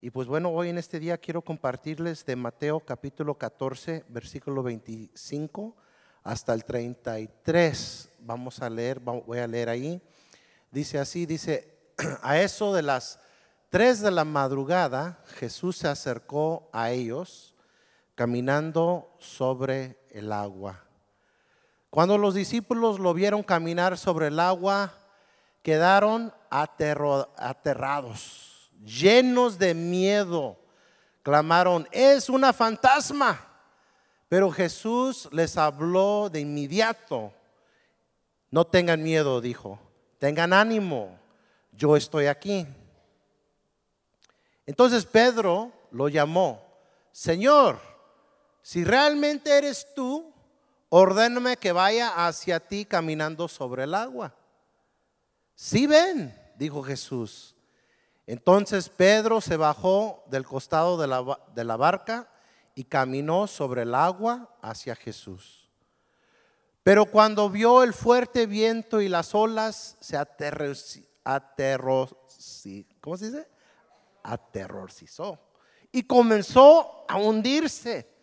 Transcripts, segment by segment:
Y pues bueno, hoy en este día quiero compartirles de Mateo capítulo 14, versículo 25 hasta el 33. Vamos a leer, voy a leer ahí. Dice así, dice, a eso de las 3 de la madrugada, Jesús se acercó a ellos caminando sobre el agua. Cuando los discípulos lo vieron caminar sobre el agua, quedaron aterrados llenos de miedo, clamaron, es una fantasma. Pero Jesús les habló de inmediato. No tengan miedo, dijo, tengan ánimo, yo estoy aquí. Entonces Pedro lo llamó, Señor, si realmente eres tú, ordéname que vaya hacia ti caminando sobre el agua. Si ven, dijo Jesús. Entonces Pedro se bajó del costado de la, barca y caminó sobre el agua hacia Jesús. Pero cuando vio el fuerte viento y las olas, se ¿cómo se dice? aterrorizó y comenzó a hundirse.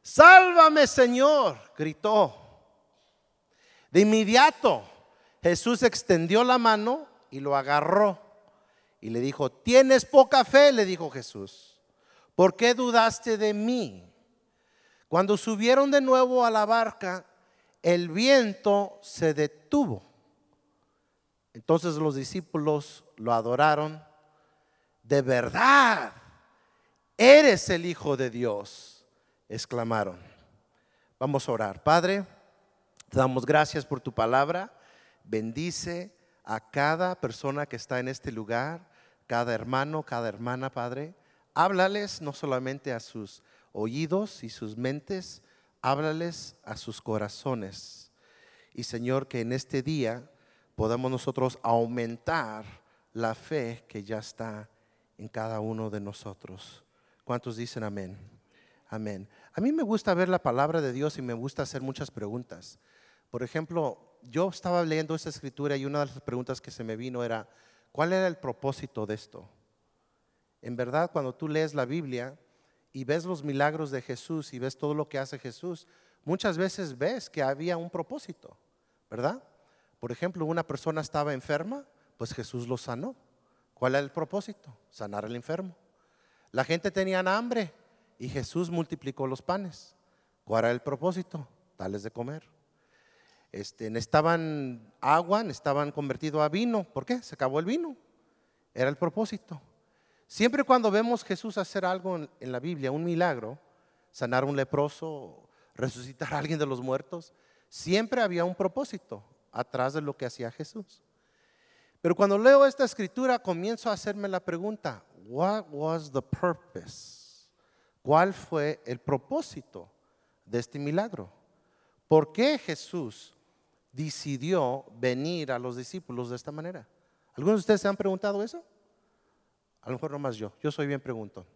Sálvame, Señor, gritó. De inmediato, Jesús extendió la mano y lo agarró y le dijo, tienes poca fe, le dijo Jesús. ¿Por qué dudaste de mí? Cuando subieron de nuevo a la barca, el viento se detuvo. Entonces los discípulos lo adoraron. De verdad, eres el Hijo de Dios, exclamaron. Vamos a orar. Padre, te damos gracias por tu palabra. Bendice a cada persona que está en este lugar cada hermano, cada hermana, Padre. Háblales no solamente a sus oídos y sus mentes, háblales a sus corazones. Y Señor, que en este día podamos nosotros aumentar la fe que ya está en cada uno de nosotros. ¿Cuántos dicen amén? Amén. A mí me gusta ver la palabra de Dios y me gusta hacer muchas preguntas. Por ejemplo, yo estaba leyendo esta escritura y una de las preguntas que se me vino era, ¿Cuál era el propósito de esto? En verdad, cuando tú lees la Biblia y ves los milagros de Jesús y ves todo lo que hace Jesús, muchas veces ves que había un propósito, ¿verdad? Por ejemplo, una persona estaba enferma, pues Jesús lo sanó. ¿Cuál era el propósito? Sanar al enfermo. La gente tenía hambre y Jesús multiplicó los panes. ¿Cuál era el propósito? Darles de comer. Este, necesitaban agua, necesitaban convertido a vino. ¿Por qué? Se acabó el vino. Era el propósito. Siempre cuando vemos Jesús hacer algo en, en la Biblia, un milagro, sanar a un leproso, resucitar a alguien de los muertos, siempre había un propósito atrás de lo que hacía Jesús. Pero cuando leo esta escritura comienzo a hacerme la pregunta, what was the purpose? ¿Cuál fue el propósito de este milagro? ¿Por qué Jesús decidió venir a los discípulos de esta manera. ¿Algunos de ustedes se han preguntado eso? A lo mejor no más yo, yo soy bien preguntón.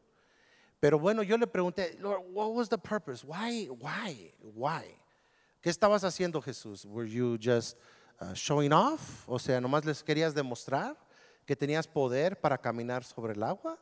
Pero bueno, yo le pregunté, Lord, what was the purpose? Why, why, why? ¿Qué estabas haciendo Jesús? Were you just uh, showing off? O sea, nomás les querías demostrar que tenías poder para caminar sobre el agua?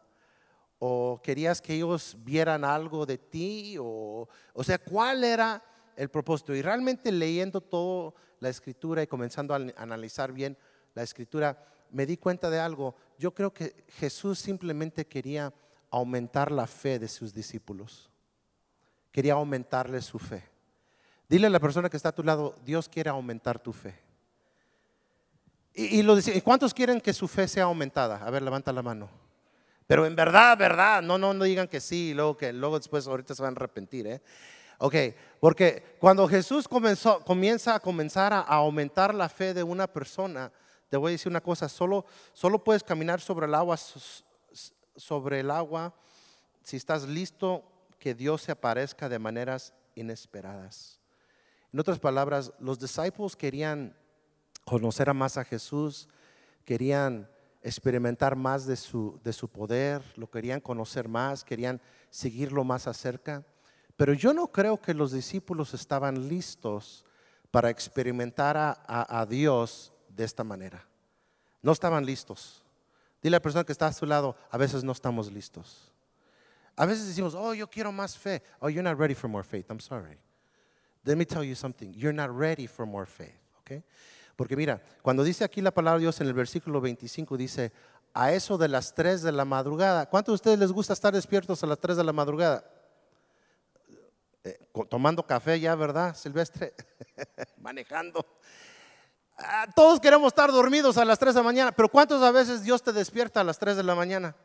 ¿O querías que ellos vieran algo de ti? O, o sea, ¿cuál era el propósito? Y realmente leyendo todo la escritura y comenzando a analizar bien la escritura, me di cuenta de algo. Yo creo que Jesús simplemente quería aumentar la fe de sus discípulos. Quería aumentarle su fe. Dile a la persona que está a tu lado, Dios quiere aumentar tu fe. Y, ¿cuántos quieren que su fe sea aumentada? A ver, levanta la mano. Pero en verdad, verdad, no, no, no digan que sí, luego que luego después ahorita se van a arrepentir, ¿eh? Ok, porque cuando Jesús comienza a comenzar a, aumentar la fe de una persona, te voy a decir una cosa, solo, solo puedes caminar sobre el agua, sobre el agua si estás listo que Dios se aparezca de maneras inesperadas. En otras palabras, los discípulos querían conocer más a Jesús, querían experimentar más de su, de su poder, lo querían conocer más, querían seguirlo más acerca. Pero yo no creo que los discípulos estaban listos para experimentar a, Dios de esta manera. No estaban listos. Dile a la persona que está a su lado, a veces no estamos listos. A veces decimos, oh, yo quiero más fe. Oh, you're not ready for more faith. I'm sorry. Let me tell you something. You're not ready for more faith. Okay? Porque mira, cuando dice aquí la palabra de Dios en el versículo 25, dice, a eso de las 3 de la madrugada. ¿Cuántos de ustedes les gusta estar despiertos a las 3 de la madrugada? Eh, tomando café ya, ¿verdad, Silvestre? Manejando. Ah, todos queremos estar dormidos a las 3 de la mañana, pero ¿cuántas veces Dios te despierta a las 3 de la mañana?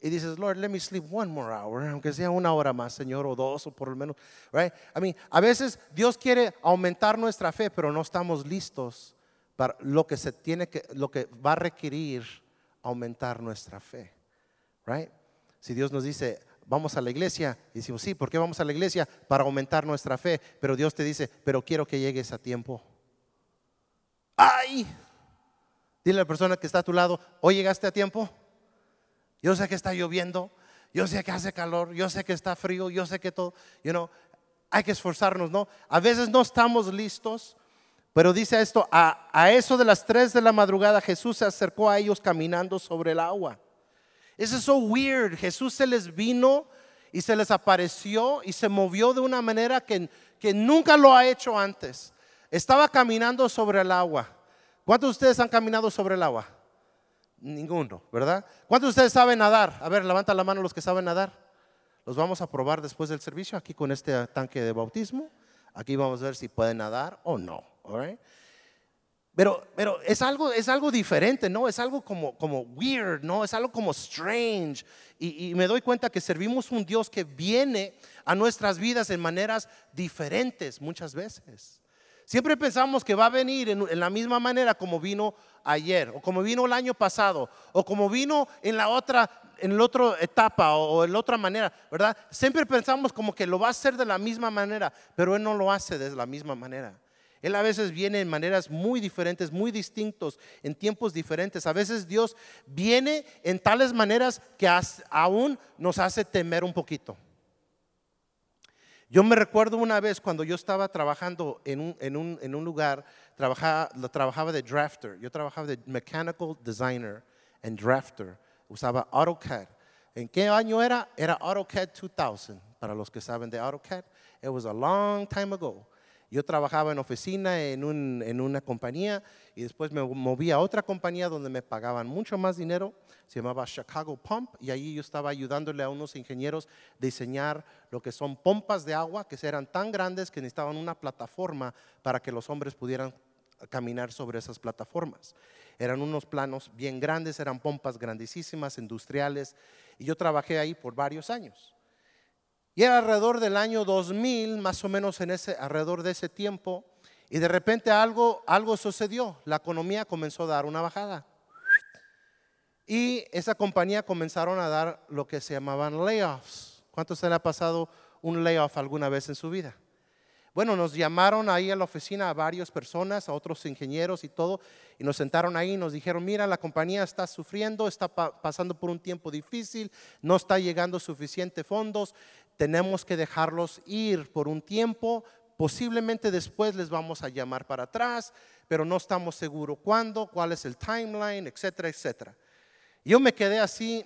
Y dices, Lord, let me sleep one more hour, aunque sea una hora más, Señor, o dos, o por lo menos, right? I mean, a veces Dios quiere aumentar nuestra fe, pero no estamos listos para lo que se tiene que, lo que va a requerir aumentar nuestra fe, right? Si Dios nos dice, vamos a la iglesia, y decimos, sí, ¿por qué vamos a la iglesia? Para aumentar nuestra fe, pero Dios te dice, pero quiero que llegues a tiempo. ¡Ay! Dile a la persona que está a tu lado, ¿hoy llegaste a tiempo? Yo sé que está lloviendo, yo sé que hace calor, yo sé que está frío, yo sé que todo, you know, hay que esforzarnos, ¿no? A veces no estamos listos, pero dice esto, a, a eso de las 3 de la madrugada Jesús se acercó a ellos caminando sobre el agua. Eso es so weird. Jesús se les vino y se les apareció y se movió de una manera que, que nunca lo ha hecho antes. Estaba caminando sobre el agua. ¿Cuántos de ustedes han caminado sobre el agua? Ninguno, ¿verdad? ¿Cuántos de ustedes saben nadar? A ver, levanta la mano los que saben nadar. Los vamos a probar después del servicio aquí con este tanque de bautismo. Aquí vamos a ver si pueden nadar o no. Pero, pero es, algo, es algo diferente, ¿no? Es algo como, como weird, ¿no? Es algo como strange. Y, y, me doy cuenta que servimos un Dios que viene a nuestras vidas en maneras diferentes muchas veces. Siempre pensamos que va a venir en, en, la misma manera como vino ayer, o como vino el año pasado, o como vino en la otra, en la otra etapa, o, o en la otra manera, ¿verdad? Siempre pensamos como que lo va a hacer de la misma manera, pero Él no lo hace de la misma manera. Él a veces viene en maneras muy diferentes, muy distintos, en tiempos diferentes. A veces Dios viene en tales maneras que aún nos hace temer un poquito. Yo me recuerdo una vez cuando yo estaba trabajando en un, lugar, trabajaba, trabajaba de drafter, yo trabajaba de mechanical designer and drafter, usaba AutoCAD. ¿En qué año era? Era AutoCAD 2000, para los que saben de AutoCAD. It was a long time ago. Yo trabajaba en oficina en, un, en, una compañía y después me moví a otra compañía donde me pagaban mucho más dinero, se llamaba Chicago Pump y allí yo estaba ayudándole a unos ingenieros a diseñar lo que son pompas de agua que eran tan grandes que necesitaban una plataforma para que los hombres pudieran caminar sobre esas plataformas. Eran unos planos bien grandes, eran pompas grandísimas, industriales, y yo trabajé ahí por varios años. Y era alrededor del año 2000, más o menos en ese, alrededor de ese tiempo, y de repente algo, algo sucedió. La economía comenzó a dar una bajada. Y esa compañía comenzaron a dar lo que se llamaban layoffs. ¿Cuántos se le ha pasado un layoff alguna vez en su vida? Bueno, nos llamaron ahí a la oficina a varias personas, a otros ingenieros y todo, y nos sentaron ahí y nos dijeron, mira, la compañía está sufriendo, está pasando por un tiempo difícil, no está llegando suficiente fondos, tenemos que dejarlos ir por un tiempo, posiblemente después les vamos a llamar para atrás, pero no estamos seguros cuándo, cuál es el timeline, etcétera, etcétera. Yo me quedé así,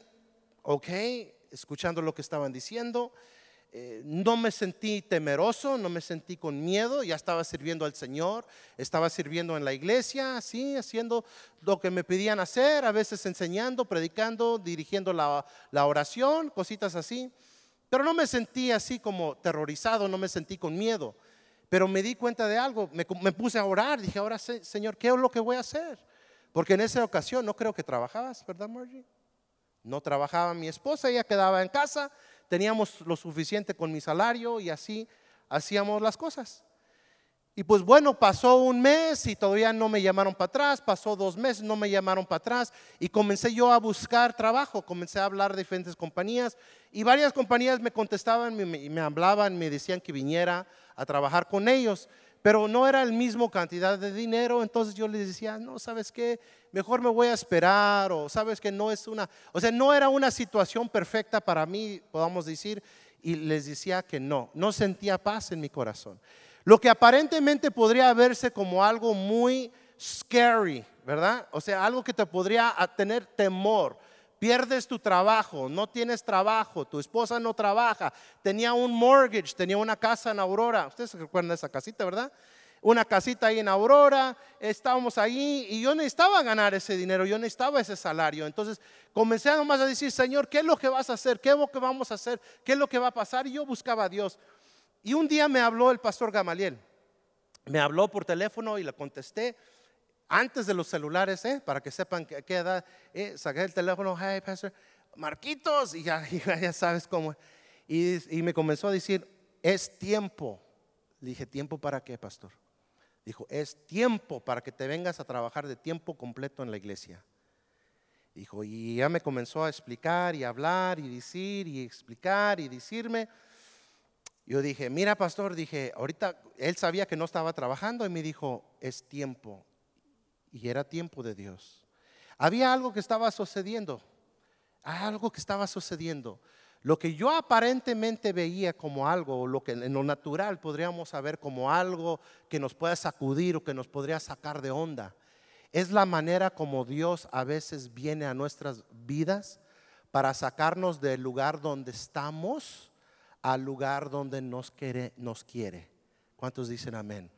ok, escuchando lo que estaban diciendo. Eh, no me sentí temeroso, no me sentí con miedo, ya estaba sirviendo al Señor, estaba sirviendo en la iglesia, así, haciendo lo que me pedían hacer, a veces enseñando, predicando, dirigiendo la, la oración, cositas así. Pero no me sentí así como terrorizado, no me sentí con miedo. Pero me di cuenta de algo, me, puse a orar, dije, ahora Señor, ¿qué es lo que voy a hacer? Porque en esa ocasión no creo que trabajabas, ¿verdad, Margie? No trabajaba mi esposa, ella quedaba en casa, teníamos lo suficiente con mi salario y así hacíamos las cosas. Y pues bueno, pasó un mes y todavía no me llamaron para atrás, pasó dos meses, no me llamaron para atrás y comencé yo a buscar trabajo, comencé a hablar de diferentes compañías y varias compañías me contestaban y me, hablaban, me decían que viniera a trabajar con ellos pero no era el mismo cantidad de dinero, entonces yo les decía, no, ¿sabes qué? Mejor me voy a esperar, o sabes que no es una, o sea, no era una situación perfecta para mí, podamos decir, y les decía que no, no sentía paz en mi corazón. Lo que aparentemente podría verse como algo muy scary, ¿verdad? O sea, algo que te podría tener temor. Pierdes tu trabajo, no tienes trabajo, tu esposa no trabaja, tenía un mortgage, tenía una casa en Aurora. Ustedes se recuerdan de esa casita, ¿verdad? Una casita ahí en Aurora, estábamos ahí y yo necesitaba ganar ese dinero, yo necesitaba ese salario. Entonces comencé nomás a decir, Señor, ¿qué es lo que vas a hacer? ¿Qué es lo que vamos a hacer? ¿Qué es lo que va a pasar? Y yo buscaba a Dios. Y un día me habló el pastor Gamaliel, me habló por teléfono y le contesté antes de los celulares, ¿eh? para que sepan qué edad, eh, saqué el teléfono, hey, pastor, Marquitos, y ya, sabes cómo. Y, me comenzó a decir, es tiempo. Le dije, ¿tiempo para qué, pastor? Dijo, es tiempo para que te vengas a trabajar de tiempo completo en la iglesia. Dijo, y ya me comenzó a explicar y hablar y decir y explicar y decirme. Yo dije, mira, pastor, dije, ahorita él sabía que no estaba trabajando y me dijo, es tiempo y era tiempo de Dios. Había algo que estaba sucediendo, algo que estaba sucediendo. Lo que yo aparentemente veía como algo, lo que en lo natural podríamos saber como algo que nos pueda sacudir o que nos podría sacar de onda, es la manera como Dios a veces viene a nuestras vidas para sacarnos del lugar donde estamos al lugar donde nos quiere. Nos quiere. ¿Cuántos dicen amén?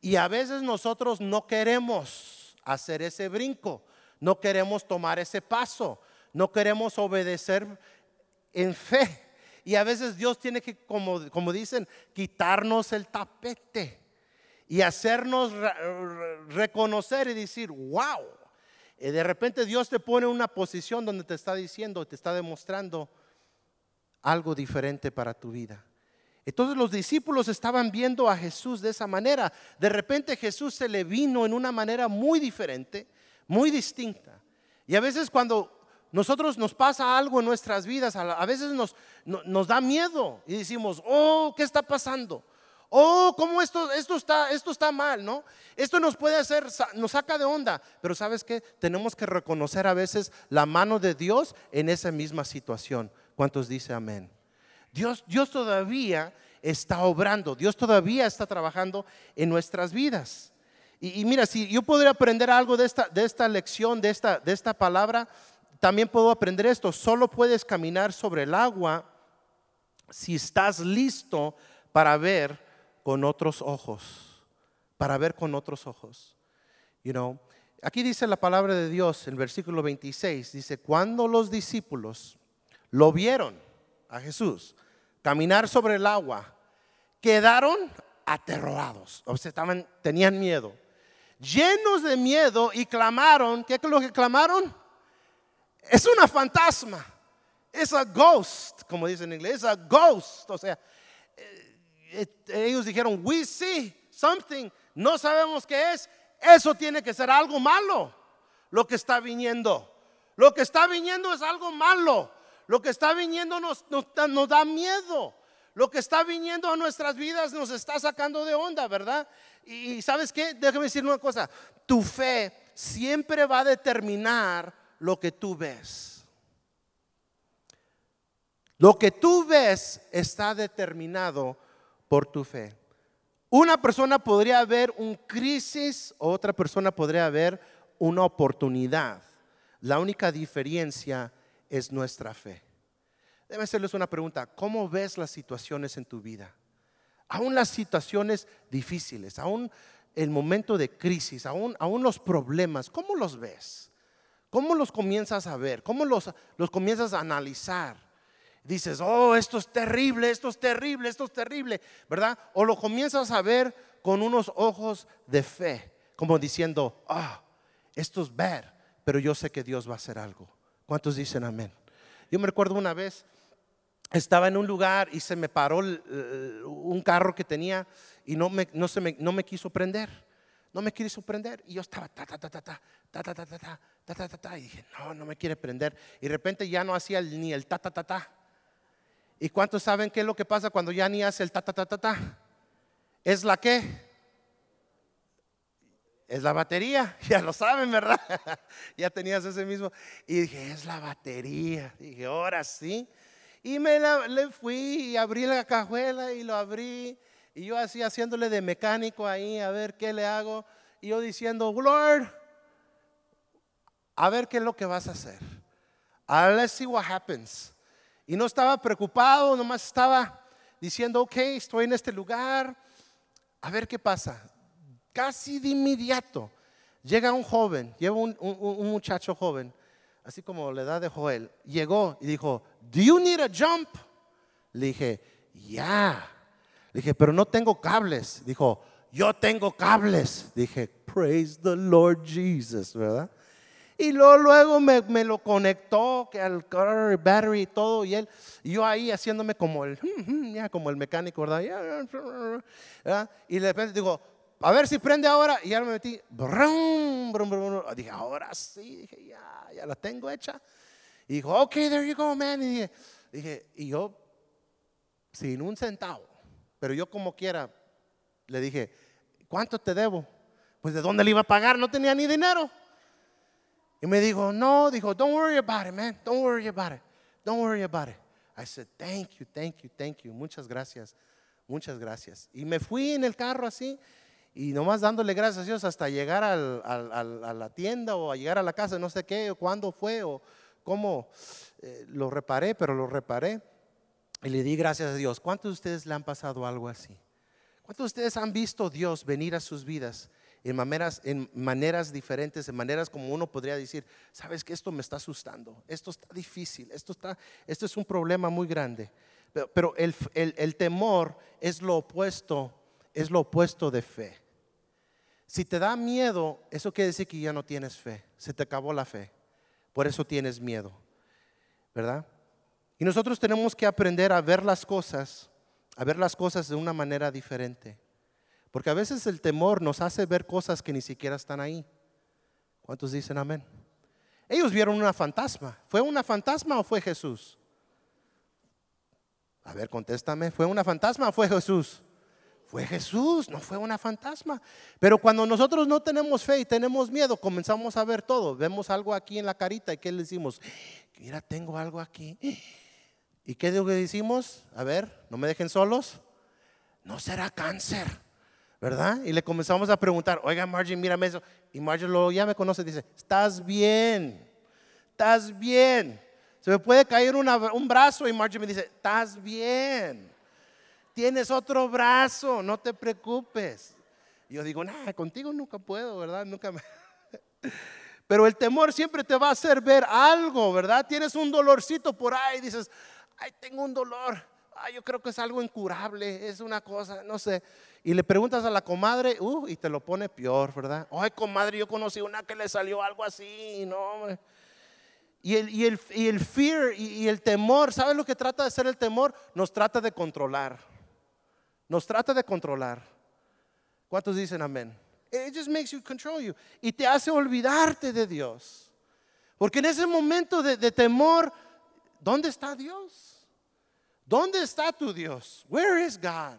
Y a veces nosotros no queremos hacer ese brinco, no queremos tomar ese paso, no queremos obedecer en fe. Y a veces Dios tiene que, como, como dicen, quitarnos el tapete y hacernos reconocer y decir, wow. Y de repente Dios te pone en una posición donde te está diciendo, te está demostrando algo diferente para tu vida. Entonces los discípulos estaban viendo a Jesús de esa manera. De repente Jesús se le vino en una manera muy diferente, muy distinta. Y a veces cuando nosotros nos pasa algo en nuestras vidas, a veces nos, nos da miedo y decimos, oh, ¿qué está pasando? Oh, ¿cómo esto, esto, está, esto está mal, ¿no? Esto nos puede hacer, nos saca de onda. Pero ¿sabes qué? Tenemos que reconocer a veces la mano de Dios en esa misma situación. ¿Cuántos dice amén? Dios, Dios todavía está obrando, Dios todavía está trabajando en nuestras vidas. Y, mira, si yo podría aprender algo de esta, de esta lección, de esta, de esta palabra, también puedo aprender esto. Solo puedes caminar sobre el agua si estás listo para ver con otros ojos, para ver con otros ojos. You know, aquí dice la palabra de Dios en versículo 26, dice, cuando los discípulos lo vieron a Jesús, caminar sobre el agua, quedaron aterrados, o sea, estaban, tenían miedo, llenos de miedo y clamaron, ¿qué es lo que clamaron? Es una fantasma, es a ghost, como dicen en inglés, es a ghost, o sea, eh, eh, ellos dijeron, we see something, no sabemos qué es, eso tiene que ser algo malo, lo que está viniendo, lo que está viniendo es algo malo. Lo que está viniendo nos, da miedo. Lo que está viniendo a nuestras vidas nos está sacando de onda, ¿verdad? Y, sabes qué, déjame decir una cosa, tu fe siempre va a determinar lo que tú ves. Lo que tú ves está determinado por tu fe. Una persona podría ver un crisis, otra persona podría ver una oportunidad. La única diferencia es nuestra fe. Debe hacerles una pregunta. ¿Cómo ves las situaciones en tu vida? Aún las situaciones difíciles, aún el momento de crisis, aún, aún los problemas, ¿cómo los ves? ¿Cómo los comienzas a ver? ¿Cómo los, los comienzas a analizar? Dices, oh, esto es terrible, esto es terrible, esto es terrible, ¿verdad? O lo comienzas a ver con unos ojos de fe, como diciendo, ah, esto es ver, pero yo sé que Dios va a hacer algo. ¿Cuántos dicen amén? Yo me recuerdo una vez, estaba en un lugar y se me paró un carro que tenía y no me, se me, no me quiso prender. No me quiso prender. Y yo estaba ta, ta, ta, ta, ta, ta, ta, ta, ta, ta, ta, ta, ta, Y dije, no, no me quiere prender. Y de repente ya no hacía ni el ta, ta, ta, ta. ¿Y cuántos saben qué es lo que pasa cuando ya ni hace el ta, ta, ta, ta, ta? ¿Es la qué? Es la batería, ya lo saben, ¿verdad? ya tenías ese mismo. Y dije, es la batería. dije, ahora sí. Y me le fui y abrí la cajuela y lo abrí. Y yo así haciéndole de mecánico ahí, a ver qué le hago. Y yo diciendo, Lord, a ver qué es lo que vas a hacer. Uh, let's see what happens. Y no estaba preocupado, nomás estaba diciendo, ok, estoy en este lugar, a ver qué pasa. Casi de inmediato llega un joven, lleva un, muchacho joven, así como la edad de Joel, llegó y dijo, ¿Do you need a jump? Le dije, ya. Le dije, pero no tengo cables. Dijo, yo tengo cables. Dije, praise the Lord Jesus, ¿verdad? Y luego, me, lo conectó, que al car battery y todo, y él, yo ahí haciéndome como el, como el mecánico, ¿verdad? Y de repente digo, a ver si prende ahora, y ya me metí, brum, brum, brum, dije, ahora sí, dije, ya, ya la tengo hecha. Y dijo, ok, there you go, man. Y dije, dije, y yo, sin un centavo, pero yo como quiera, le dije, ¿cuánto te debo? Pues de dónde le iba a pagar, no tenía ni dinero. Y me dijo, no, dijo, don't worry about it, man. Don't worry about it. Don't worry about it. I said, thank you, thank you, thank you. Muchas gracias, muchas gracias. Y me fui en el carro así y nomás dándole gracias a Dios hasta llegar al, a la tienda o a llegar a la casa, no sé qué, o cuándo fue o cómo eh, lo reparé, pero lo reparé. Y le di gracias a Dios. ¿Cuántos de ustedes le han pasado algo así? ¿Cuántos de ustedes han visto Dios venir a sus vidas en maneras, en maneras diferentes, en maneras como uno podría decir, sabes que esto me está asustando, esto está difícil, esto, está, esto es un problema muy grande. Pero, el, el temor es lo opuesto, es lo opuesto de fe. Si te da miedo, eso quiere decir que ya no tienes fe, se te acabó la fe, por eso tienes miedo, ¿verdad? Y nosotros tenemos que aprender a ver las cosas, a ver las cosas de una manera diferente. Porque a veces el temor nos hace ver cosas que ni siquiera están ahí. ¿Cuántos dicen amén? Ellos vieron una fantasma. ¿Fue una fantasma o fue Jesús? A ver, contéstame. ¿Fue una fantasma o fue Jesús? Fue Jesús, no fue una fantasma. Pero cuando nosotros no tenemos fe y tenemos miedo, comenzamos a ver todo. Vemos algo aquí en la carita y ¿qué le decimos? Mira, tengo algo aquí. ¿Y qué que decimos? A ver, no me dejen solos. No será cáncer. ¿verdad? Y le comenzamos a preguntar, oiga Margie, mírame eso. Y Margie lo, ya me conoce, dice, estás bien, estás bien. Se me puede caer un brazo y Margie me dice, estás bien. Tienes otro brazo, no te preocupes. Y yo digo, nada, contigo nunca puedo, ¿verdad? Nunca me... Pero el temor siempre te va a hacer ver algo, ¿verdad? Tienes un dolorcito por ahí, dices, ay, tengo un dolor. Ay, yo creo que es algo incurable, es una cosa, no sé y le preguntas a la comadre, uh, y te lo pone peor, ¿verdad? Ay, comadre, yo conocí una que le salió algo así, no, Y el, y el, y el fear y, el temor, ¿sabes lo que trata de ser el temor? Nos trata de controlar. Nos trata de controlar. ¿Cuántos dicen amén? It just makes you control you. Y te hace olvidarte de Dios. Porque en ese momento de, temor, ¿dónde está Dios? ¿Dónde está tu Dios? Where is God?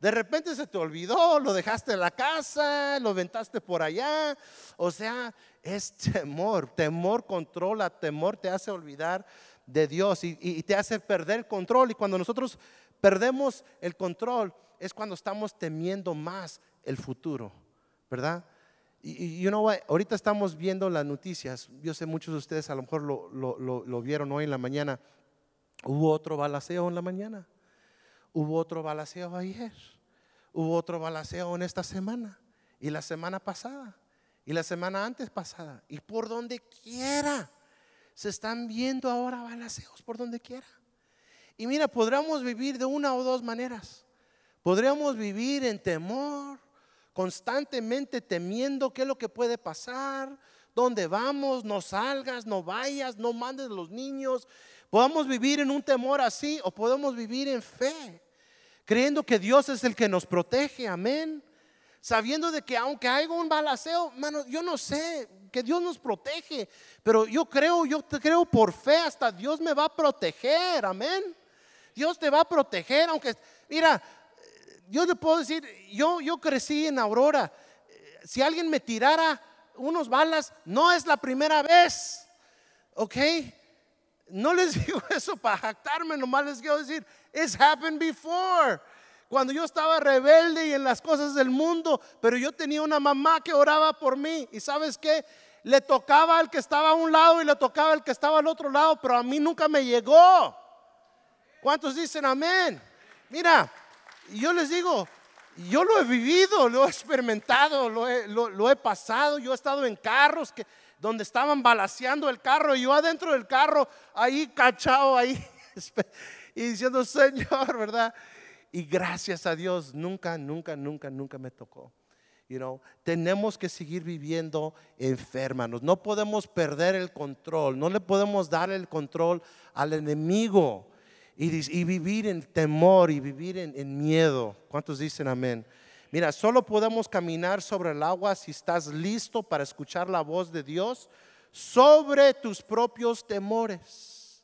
De repente se te olvidó, lo dejaste en la casa, lo ventaste por allá. O sea, es temor. Temor controla, temor te hace olvidar de Dios y, te hace perder control. Y cuando nosotros perdemos el control es cuando estamos temiendo más el futuro, ¿verdad? Y you know ahorita estamos viendo las noticias. Yo sé muchos de ustedes a lo mejor lo, lo vieron hoy en la mañana. Hubo otro balaceo en la mañana. Hubo otro balaceo ayer. Hubo otro balaceo en esta semana. Y la semana pasada. Y la semana antes pasada. Y por donde quiera. Se están viendo ahora balaceos por donde quiera. Y mira, podríamos vivir de una o dos maneras. Podríamos vivir en temor, constantemente temiendo qué es lo que puede pasar, dónde vamos, no salgas, no vayas, no mandes a los niños. Podemos vivir en un temor así o podemos vivir en fe creyendo que Dios es el que nos protege, amén. Sabiendo de que aunque haya un balaceo, mano, yo no sé, que Dios nos protege, pero yo creo, yo creo por fe, hasta Dios me va a proteger, amén. Dios te va a proteger, aunque, mira, yo te puedo decir, yo, yo crecí en Aurora, si alguien me tirara unos balas, no es la primera vez, ¿ok? No les digo eso para jactarme, nomás les quiero decir, it's happened before. cuando yo estaba rebelde y en las cosas del mundo, pero yo tenía una mamá que oraba por mí. ¿Y sabes qué? Le tocaba al que estaba a un lado y le tocaba al que estaba al otro lado, pero a mí nunca me llegó. ¿Cuántos dicen amén? Mira, yo les digo, yo lo he vivido, lo he experimentado, lo he, pasado. Yo he estado en carros que, donde estaban balaseando el carro y yo adentro del carro, ahí cachado, ahí, y diciendo, Señor, ¿verdad? Y gracias a Dios, nunca, nunca, nunca, nunca me tocó. You know, tenemos que seguir viviendo enfermanos. No podemos perder el control. No le podemos dar el control al enemigo y, vivir en temor y vivir en, en miedo. ¿Cuántos dicen amén? Mira, solo podemos caminar sobre el agua si estás listo para escuchar la voz de Dios sobre tus propios temores.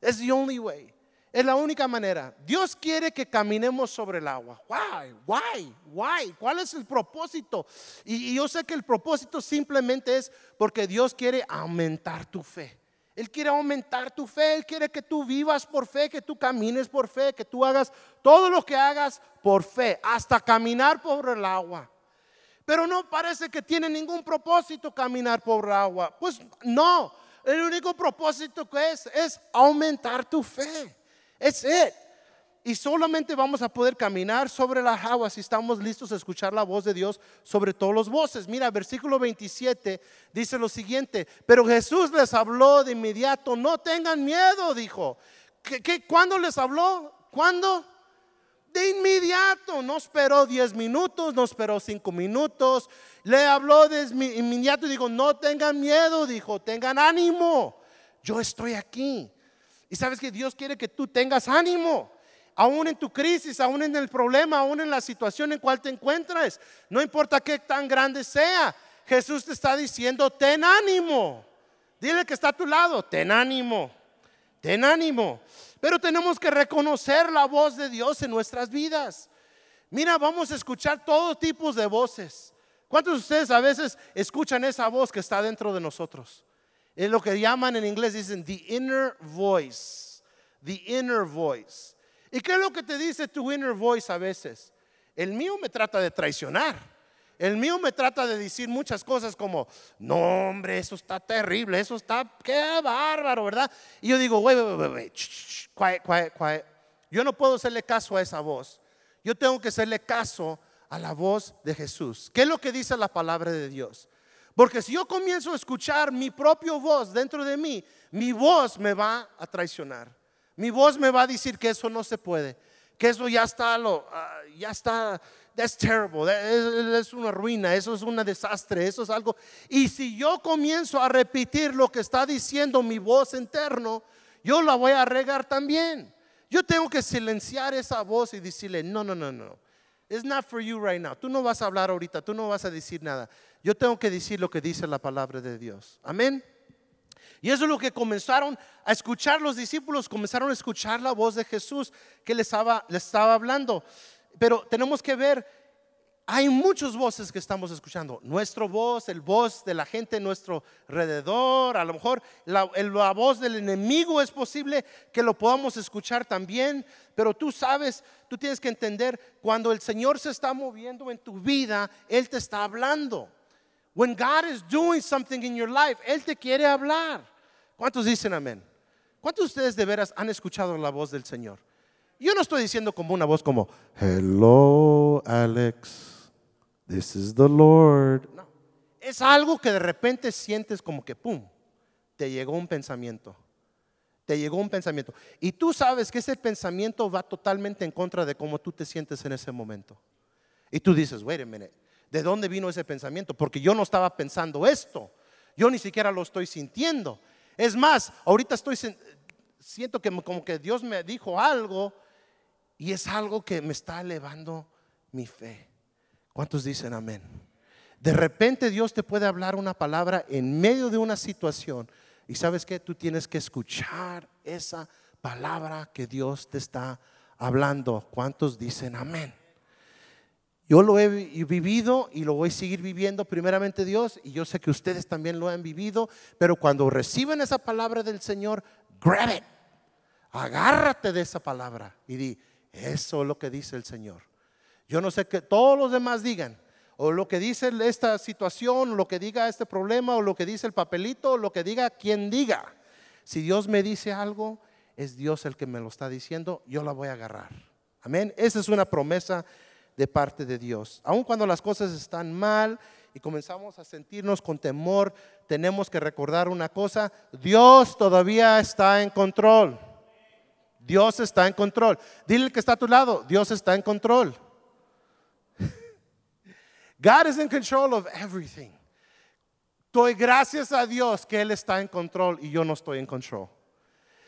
Es the only way. Es la única manera. Dios quiere que caminemos sobre el agua. Why? Why? Why? ¿Cuál es el propósito? Y, yo sé que el propósito simplemente es porque Dios quiere aumentar tu fe. Él quiere aumentar tu fe, Él quiere que tú vivas por fe, que tú camines por fe, que tú hagas todo lo que hagas por fe, hasta caminar por el agua. Pero no parece que tiene ningún propósito caminar por el agua. Pues no, el único propósito que es es aumentar tu fe. Es it. Y solamente vamos a poder caminar sobre las aguas si estamos listos a escuchar la voz de Dios sobre todos los voces. Mira, versículo 27 dice lo siguiente, pero Jesús les habló de inmediato, no tengan miedo, dijo. ¿Qué, cuándo les habló? ¿Cuándo? De inmediato, no esperó 10 minutos, no esperó 5 minutos, le habló de inmediato y dijo, no tengan miedo, dijo, tengan ánimo, yo estoy aquí. Y sabes que Dios quiere que tú tengas ánimo, aún en tu crisis, aún en el problema, aún en la situación en cual te encuentres. No importa qué tan grande sea, Jesús te está diciendo, ten ánimo. Dile que está a tu lado, ten ánimo, ten ánimo. Pero tenemos que reconocer la voz de Dios en nuestras vidas. Mira, vamos a escuchar todo tipo de voces. ¿Cuántos de ustedes a veces escuchan esa voz que está dentro de nosotros? Es lo que llaman en inglés, dicen the inner voice. The inner voice. ¿Y qué es lo que te dice tu inner voice a veces? El mío me trata de traicionar. El mío me trata de decir muchas cosas como, no hombre, eso está terrible, eso está, qué bárbaro, ¿verdad? Y yo digo, wait, wait, wait, quiet, quiet, quiet. Yo no puedo hacerle caso a esa voz. Yo tengo que hacerle caso a la voz de Jesús. ¿Qué es lo que dice la palabra de Dios? Porque si yo comienzo a escuchar mi propia voz dentro de mí, mi voz me va a traicionar. Mi voz me va a decir que eso no se puede, que eso ya está, lo, ah, ya está, that's terrible, es, una ruina, eso es un desastre, eso es algo. Y si yo comienzo a repetir lo que está diciendo mi voz interno, yo la voy a regar también. Yo tengo que silenciar esa voz y decirle, no, no, no, no. It's not for you right now. Tú no vas a hablar ahorita, tú no vas a decir nada. Yo tengo que decir lo que dice la palabra de Dios. Amén. Y eso es lo que comenzaron a escuchar los discípulos, comenzaron a escuchar la voz de Jesús que les estaba, les estaba hablando. Pero tenemos que ver, hay muchas voces que estamos escuchando. Nuestra voz, el voz de la gente a nuestro alrededor, a lo mejor la, la voz del enemigo es posible que lo podamos escuchar también. Pero tú sabes, tú tienes que entender, cuando el Señor se está moviendo en tu vida, Él te está hablando. When God is doing something in your life, Él te quiere hablar. ¿Cuántos dicen amén? ¿Cuántos de ustedes de veras han escuchado la voz del Señor? Yo no estoy diciendo como una voz como, hello Alex, this is the Lord. No, es algo que de repente sientes como que, ¡pum!, te llegó un pensamiento. Te llegó un pensamiento. Y tú sabes que ese pensamiento va totalmente en contra de cómo tú te sientes en ese momento. Y tú dices, wait a minute, ¿De dónde vino ese pensamiento? Porque yo no estaba pensando esto. Yo ni siquiera lo estoy sintiendo. Es más, ahorita estoy siento que como que Dios me dijo algo y es algo que me está elevando mi fe. ¿Cuántos dicen amén? De repente Dios te puede hablar una palabra en medio de una situación y sabes que tú tienes que escuchar esa palabra que Dios te está hablando. ¿Cuántos dicen amén? Yo lo he vivido y lo voy a seguir viviendo primeramente Dios y yo sé que ustedes también lo han vivido, pero cuando reciben esa palabra del Señor, grab it, agárrate de esa palabra y di, Eso es lo que dice el Señor. Yo no sé qué todos los demás digan, o lo que dice esta situación, lo que diga este problema, o lo que dice el papelito, o lo que diga quien diga. Si Dios me dice algo, es Dios el que me lo está diciendo, yo la voy a agarrar. Amén. Esa es una promesa de parte de Dios. Aun cuando las cosas están mal y comenzamos a sentirnos con temor, tenemos que recordar una cosa, Dios todavía está en control. Dios está en control. Dile que está a tu lado, Dios está en control. God is in control of everything. Doy gracias a Dios que Él está en control y yo no estoy en control.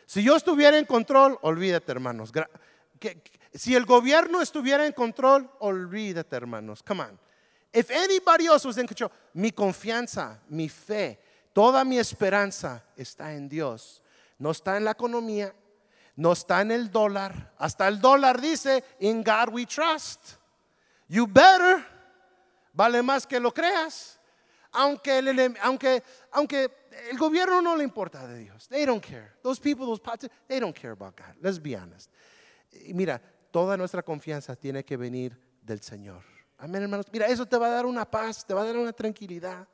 Si yo estuviera en control, olvídate hermanos. Si el gobierno estuviera en control, olvídate hermanos. Come on. If anybody else was in control, mi confianza, mi fe, toda mi esperanza está en Dios. No está en la economía, no está en el dólar. Hasta el dólar dice, in God we trust. You better. Vale más que lo creas. Aunque el, aunque, aunque el gobierno no le importa de Dios. They don't care. Those people, those parties, they don't care about God. Let's be honest. Mira, toda nuestra confianza tiene que venir del Señor. Amén, hermanos. Mira, eso te va a dar una paz, te va a dar una tranquilidad.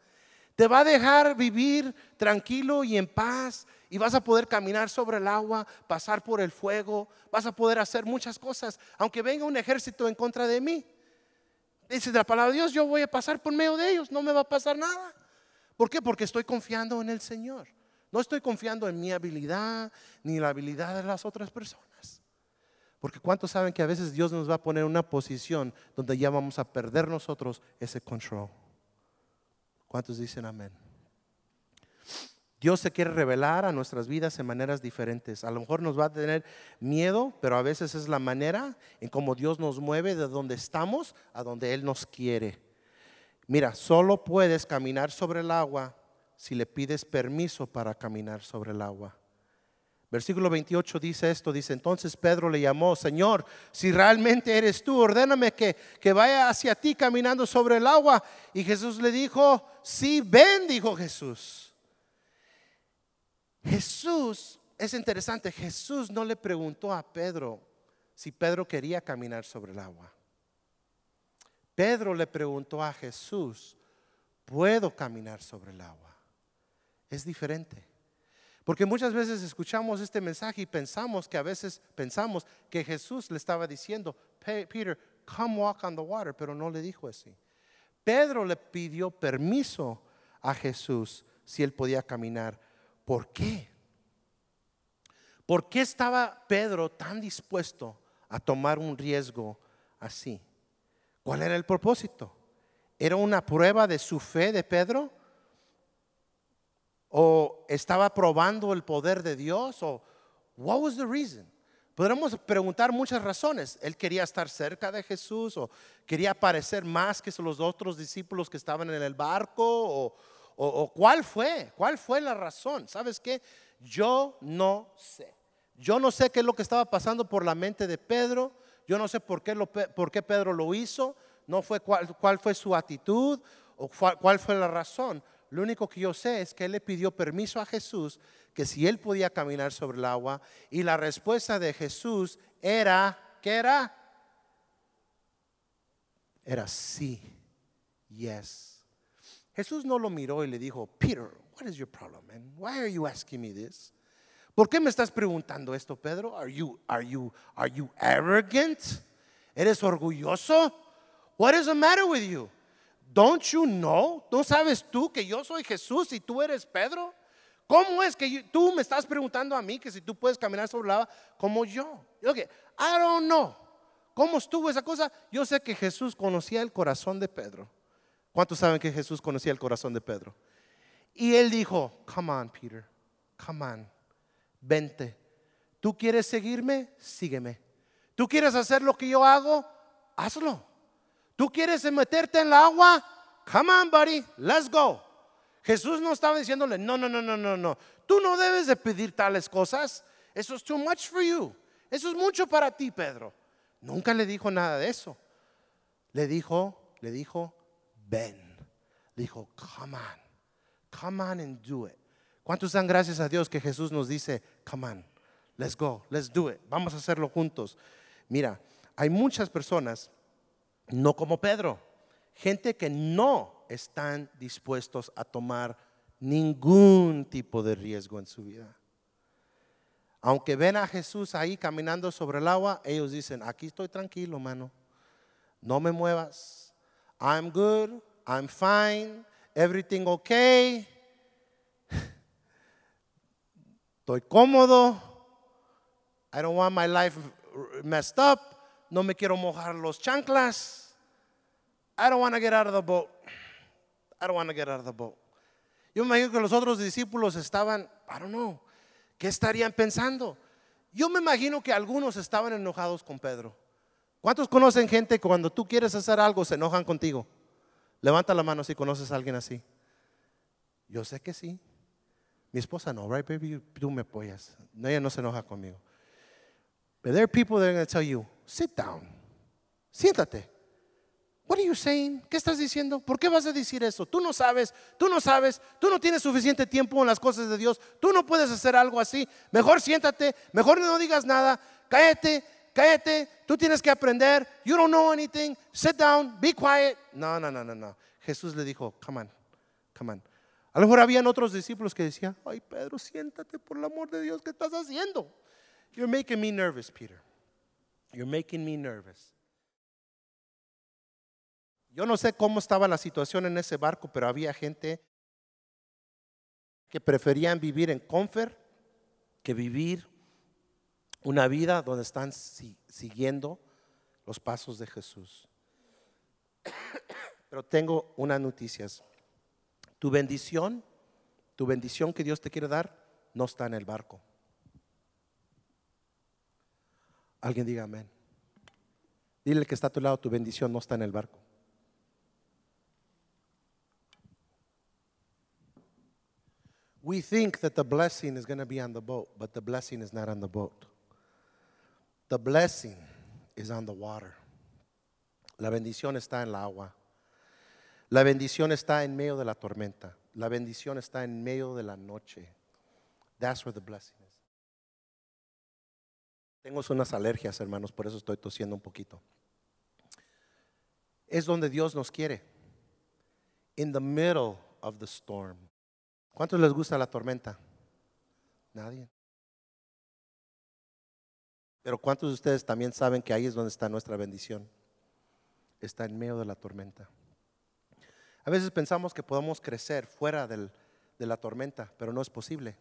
Te va a dejar vivir tranquilo y en paz y vas a poder caminar sobre el agua, pasar por el fuego, vas a poder hacer muchas cosas, aunque venga un ejército en contra de mí. Dice la palabra de Dios, yo voy a pasar por medio de ellos, no me va a pasar nada. ¿Por qué? Porque estoy confiando en el Señor. No estoy confiando en mi habilidad ni la habilidad de las otras personas. Porque ¿cuántos saben que a veces Dios nos va a poner en una posición donde ya vamos a perder nosotros ese control? ¿Cuántos dicen amén? Dios se quiere revelar a nuestras vidas en maneras diferentes. A lo mejor nos va a tener miedo, pero a veces es la manera en cómo Dios nos mueve de donde estamos a donde Él nos quiere. Mira, solo puedes caminar sobre el agua si le pides permiso para caminar sobre el agua. Versículo 28 dice esto, dice, entonces Pedro le llamó, Señor, si realmente eres tú, ordéname que, que vaya hacia ti caminando sobre el agua. Y Jesús le dijo, sí, ven, dijo Jesús. Jesús, es interesante, Jesús no le preguntó a Pedro si Pedro quería caminar sobre el agua. Pedro le preguntó a Jesús, ¿puedo caminar sobre el agua? Es diferente. Porque muchas veces escuchamos este mensaje y pensamos que a veces pensamos que Jesús le estaba diciendo, Peter, come walk on the water, pero no le dijo así. Pedro le pidió permiso a Jesús si él podía caminar. ¿Por qué? ¿Por qué estaba Pedro tan dispuesto a tomar un riesgo así? ¿Cuál era el propósito? ¿Era una prueba de su fe de Pedro? O estaba probando el poder de Dios o what was the reason? Podremos preguntar muchas razones. Él quería estar cerca de Jesús o quería parecer más que los otros discípulos que estaban en el barco o, o cuál fue, cuál fue la razón. ¿Sabes qué? Yo no sé. Yo no sé qué es lo que estaba pasando por la mente de Pedro. Yo no sé por qué, lo, por qué Pedro lo hizo. No fue cuál, cuál fue su actitud o cuál fue la razón. Lo único que yo sé es que él le pidió permiso a Jesús que si él podía caminar sobre el agua y la respuesta de Jesús era, ¿qué era? Era sí, yes. Jesús no lo miró y le dijo, Peter, what is your problem, man? Why are you asking me this? ¿Por qué me estás preguntando esto, Pedro? Are you, are you, are you arrogant? ¿Eres orgulloso? What is the matter with you? Don't you know? ¿No sabes tú que yo soy Jesús y tú eres Pedro? ¿Cómo es que tú me estás preguntando a mí que si tú puedes caminar sobre la agua como yo? Yo que, I don't know. ¿Cómo estuvo esa cosa? Yo sé que Jesús conocía el corazón de Pedro. ¿Cuántos saben que Jesús conocía el corazón de Pedro? Y él dijo, come on, Peter, come on, vente. ¿Tú quieres seguirme? Sígueme. ¿Tú quieres hacer lo que yo hago? Hazlo. ¿Tú quieres meterte en el agua? Come on, buddy, let's go. Jesús no estaba diciéndole, no, no, no, no, no, no. Tú no debes de pedir tales cosas. Eso es too much for you. Eso es mucho para ti, Pedro. Nunca le dijo nada de eso. Le dijo, le dijo, ven. Le dijo, come on, come on and do it. ¿Cuántos dan gracias a Dios que Jesús nos dice, come on, let's go, let's do it. Vamos a hacerlo juntos. Mira, hay muchas personas, no como Pedro, gente que no están dispuestos a tomar ningún tipo de riesgo en su vida. Aunque ven a Jesús ahí caminando sobre el agua, ellos dicen, aquí estoy tranquilo, mano. No me muevas. I'm good. I'm fine. Everything okay. Estoy cómodo. I don't want my life messed up. No me quiero mojar los chanclas. I don't want to get out of the boat. I don't want to get out of the boat. Yo me imagino que los otros discípulos estaban, I don't know, ¿qué estarían pensando? Yo me imagino que algunos estaban enojados con Pedro. ¿Cuántos conocen gente que cuando tú quieres hacer algo se enojan contigo? Levanta la mano si conoces a alguien así. Yo sé que sí. Mi esposa no, right, baby? Tú me apoyas. ella no se enoja conmigo. But there are people that are going to tell you, sit down. Siéntate. What are you saying? ¿Qué estás diciendo? ¿Por qué vas a decir eso? Tú no sabes, tú no sabes, tú no tienes suficiente tiempo en las cosas de Dios, tú no puedes hacer algo así. Mejor siéntate, mejor no digas nada, cállate, cállate, tú tienes que aprender. You don't know anything, sit down, be quiet. No, no, no, no, no. Jesús le dijo, come on, come on. A lo mejor habían otros discípulos que decían, ay Pedro, siéntate por el amor de Dios, ¿qué estás haciendo? You're making me nervous, Peter. You're making me nervous. Yo no sé cómo estaba la situación en ese barco, pero había gente que preferían vivir en Confer que vivir una vida donde están siguiendo los pasos de Jesús. Pero tengo unas noticias. Tu bendición, tu bendición que Dios te quiere dar, no está en el barco. Alguien diga amén. Dile que está a tu lado, tu bendición no está en el barco. We think that the blessing is going to be on the boat, but the blessing is not on the boat. The blessing is on the water. La bendición está en la agua. La bendición está en medio de la tormenta. La bendición está en medio de la noche. That's where the blessing is. Tengo unas alergias, hermanos, por eso estoy tosiendo un poquito. Es donde Dios nos quiere. In the middle of the storm. ¿Cuántos les gusta la tormenta? Nadie. Pero ¿cuántos de ustedes también saben que ahí es donde está nuestra bendición? Está en medio de la tormenta. A veces pensamos que podemos crecer fuera de la tormenta, pero no es posible.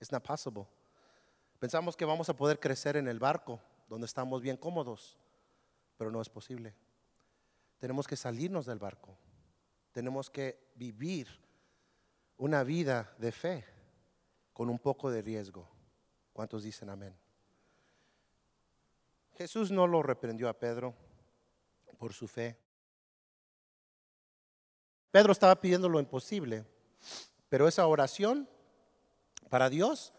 It's not possible. Pensamos que vamos a poder crecer en el barco, donde estamos bien cómodos, pero no es posible. Tenemos que salirnos del barco. Tenemos que vivir una vida de fe con un poco de riesgo. ¿Cuántos dicen amén? Jesús no lo reprendió a Pedro por su fe. Pedro estaba pidiendo lo imposible, pero esa oración para Dios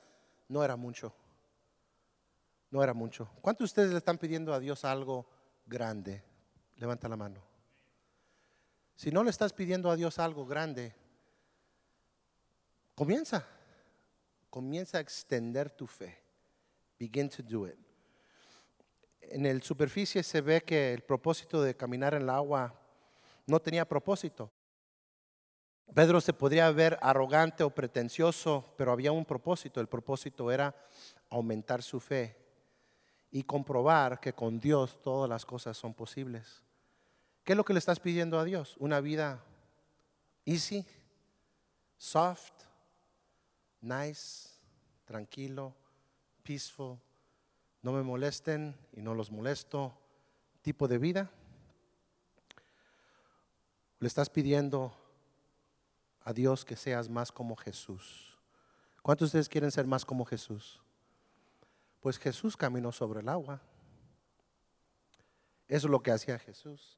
no era mucho. No era mucho. ¿Cuántos de ustedes le están pidiendo a Dios algo grande? Levanta la mano. Si no le estás pidiendo a Dios algo grande, Comienza. Comienza a extender tu fe. Begin to do it. En el superficie se ve que el propósito de caminar en el agua no tenía propósito. Pedro se podría ver arrogante o pretencioso, pero había un propósito. El propósito era aumentar su fe y comprobar que con Dios todas las cosas son posibles. ¿Qué es lo que le estás pidiendo a Dios? Una vida easy, soft, nice, tranquilo, peaceful, no me molesten y no los molesto, tipo de vida. Le estás pidiendo a Dios que seas más como Jesús. ¿Cuántos de ustedes quieren ser más como Jesús? Pues Jesús caminó sobre el agua. Eso es lo que hacía Jesús.